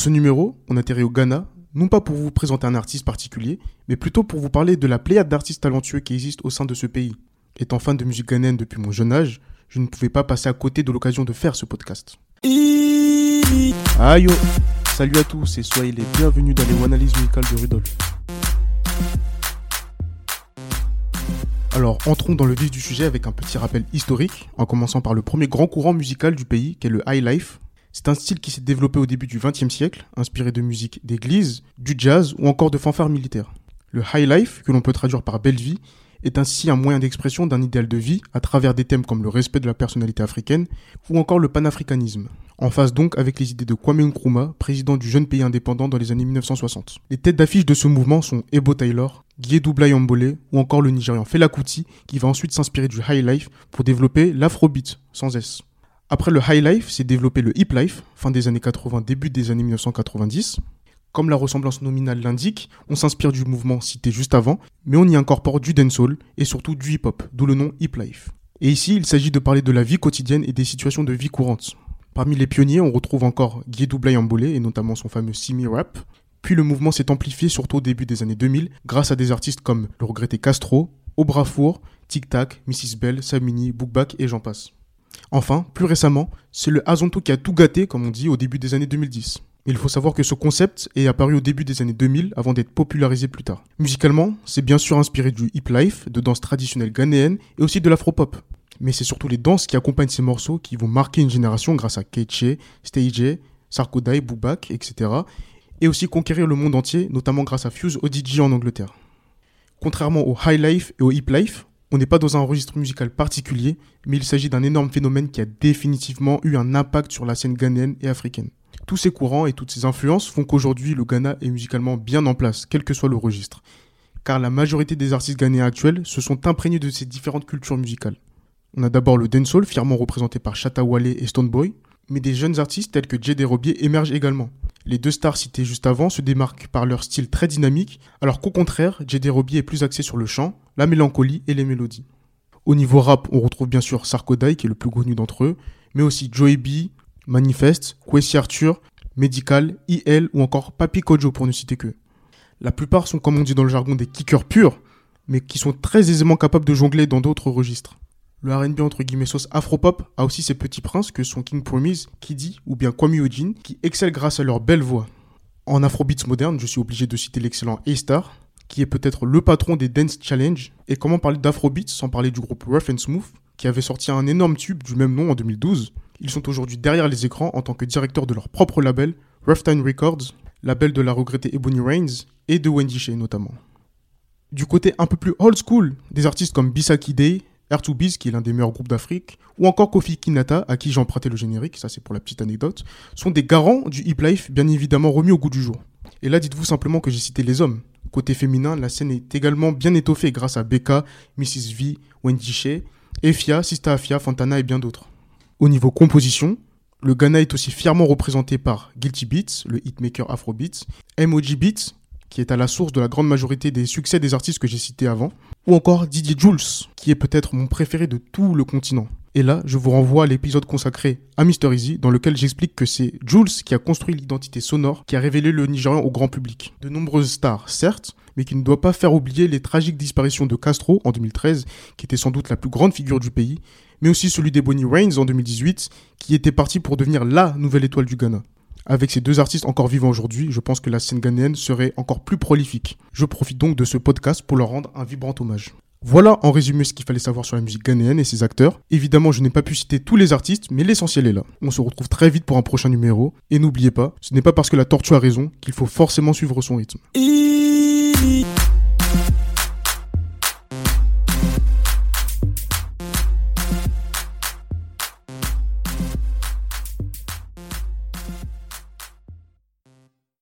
Ce numéro, on atterrit au Ghana, non pas pour vous présenter un artiste particulier, mais plutôt pour vous parler de la pléiade d'artistes talentueux qui existent au sein de ce pays. Étant fan de musique ghanéenne depuis mon jeune âge, je ne pouvais pas passer à côté de l'occasion de faire ce podcast. Aïe Salut à tous et soyez les bienvenus dans les analyses musicales de Rudolf. Alors entrons dans le vif du sujet avec un petit rappel historique, en commençant par le premier grand courant musical du pays, qui est le high life. C'est un style qui s'est développé au début du XXe siècle, inspiré de musique d'église, du jazz ou encore de fanfares militaires. Le high life, que l'on peut traduire par belle vie, est ainsi un moyen d'expression d'un idéal de vie à travers des thèmes comme le respect de la personnalité africaine ou encore le panafricanisme. En phase donc avec les idées de Kwame Nkrumah, président du jeune pays indépendant dans les années 1960. Les têtes d'affiche de ce mouvement sont Ebo Taylor, Guédou Yambole ou encore le Nigérian Fela Kuti qui va ensuite s'inspirer du high life pour développer l'afrobeat sans S. Après le high life, c'est développé le hip life, fin des années 80, début des années 1990. Comme la ressemblance nominale l'indique, on s'inspire du mouvement cité juste avant, mais on y incorpore du dancehall et surtout du hip-hop, d'où le nom hip life. Et ici, il s'agit de parler de la vie quotidienne et des situations de vie courantes. Parmi les pionniers, on retrouve encore Guédou Yambole et notamment son fameux Simi Rap. Puis le mouvement s'est amplifié surtout au début des années 2000 grâce à des artistes comme le regretté Castro, Obrafour, Tic Tac, Mrs. Bell, Samini, Bookback et j'en passe. Enfin, plus récemment, c'est le Azonto qui a tout gâté, comme on dit, au début des années 2010. Il faut savoir que ce concept est apparu au début des années 2000 avant d'être popularisé plus tard. Musicalement, c'est bien sûr inspiré du hip life, de danse traditionnelle ghanéenne et aussi de l'afropop. Mais c'est surtout les danses qui accompagnent ces morceaux qui vont marquer une génération grâce à Keche, Stage, Sarkodai, Boubak, etc. Et aussi conquérir le monde entier, notamment grâce à Fuse ODG en Angleterre. Contrairement au high life et au hip life, on n'est pas dans un registre musical particulier, mais il s'agit d'un énorme phénomène qui a définitivement eu un impact sur la scène ghanéenne et africaine. Tous ces courants et toutes ces influences font qu'aujourd'hui le Ghana est musicalement bien en place, quel que soit le registre. Car la majorité des artistes ghanéens actuels se sont imprégnés de ces différentes cultures musicales. On a d'abord le dancehall, fièrement représenté par Shatta Wale et Stoneboy, mais des jeunes artistes tels que Jay Robier émergent également. Les deux stars citées juste avant se démarquent par leur style très dynamique, alors qu'au contraire, Jay Robier est plus axé sur le chant, la mélancolie et les mélodies. Au niveau rap, on retrouve bien sûr Sarkodai, qui est le plus connu d'entre eux, mais aussi Joey B, Manifest, Kwesi Arthur, Medical, IL ou encore Papi Kojo pour ne citer que. La plupart sont comme on dit dans le jargon des kickers purs, mais qui sont très aisément capables de jongler dans d'autres registres. Le R&B entre guillemets sauce afropop a aussi ses petits princes que sont King Promise, Kiddy ou bien Kwame Ojin qui excellent grâce à leur belle voix. En afrobeats moderne, je suis obligé de citer l'excellent A-Star qui est peut-être le patron des Dance Challenge. Et comment parler d'afrobeats sans parler du groupe Rough and Smooth qui avait sorti un énorme tube du même nom en 2012 ils sont aujourd'hui derrière les écrans en tant que directeurs de leur propre label, Rough Time Records, label de la regrettée Ebony Reigns et de Wendy Shea notamment. Du côté un peu plus old school, des artistes comme Bisaki Day, R2Biz qui est l'un des meilleurs groupes d'Afrique, ou encore Kofi Kinata à qui j'ai emprunté le générique, ça c'est pour la petite anecdote, sont des garants du hip life bien évidemment remis au goût du jour. Et là dites-vous simplement que j'ai cité les hommes. Côté féminin, la scène est également bien étoffée grâce à Becca, Mrs. V, Wendy Shea, Efia, Sista Afia, Fontana et bien d'autres. Au niveau composition, le Ghana est aussi fièrement représenté par Guilty Beats, le hitmaker Afrobeats, MOG Beats, qui est à la source de la grande majorité des succès des artistes que j'ai cités avant, ou encore Didier Jules, qui est peut-être mon préféré de tout le continent. Et là, je vous renvoie à l'épisode consacré à Mr. Easy, dans lequel j'explique que c'est Jules qui a construit l'identité sonore qui a révélé le Nigérian au grand public. De nombreuses stars, certes, mais qui ne doit pas faire oublier les tragiques disparitions de Castro en 2013, qui était sans doute la plus grande figure du pays, mais aussi celui des Bonnie Reigns en 2018, qui était parti pour devenir la nouvelle étoile du Ghana. Avec ces deux artistes encore vivants aujourd'hui, je pense que la scène ghanéenne serait encore plus prolifique. Je profite donc de ce podcast pour leur rendre un vibrant hommage. Voilà en résumé ce qu'il fallait savoir sur la musique ghanéenne et ses acteurs. Évidemment, je n'ai pas pu citer tous les artistes, mais l'essentiel est là. On se retrouve très vite pour un prochain numéro. Et n'oubliez pas, ce n'est pas parce que la tortue a raison qu'il faut forcément suivre son rythme.